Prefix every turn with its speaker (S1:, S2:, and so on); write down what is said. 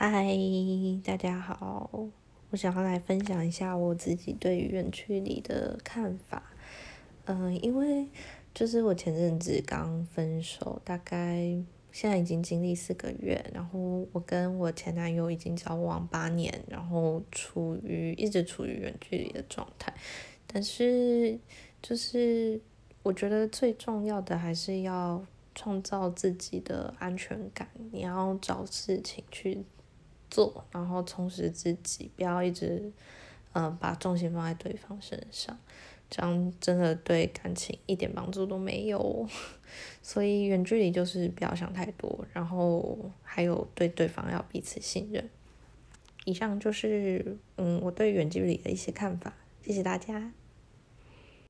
S1: 嗨，大家好，我想要来分享一下我自己对于远距离的看法。嗯，因为就是我前阵子刚分手，大概现在已经经历四个月，然后我跟我前男友已经交往八年，然后处于一直处于远距离的状态。但是就是我觉得最重要的还是要创造自己的安全感，你要找事情去。然后充实自己，不要一直，嗯，把重心放在对方身上，这样真的对感情一点帮助都没有。所以远距离就是不要想太多，然后还有对对方要彼此信任。以上就是嗯我对远距离的一些看法，谢谢大家。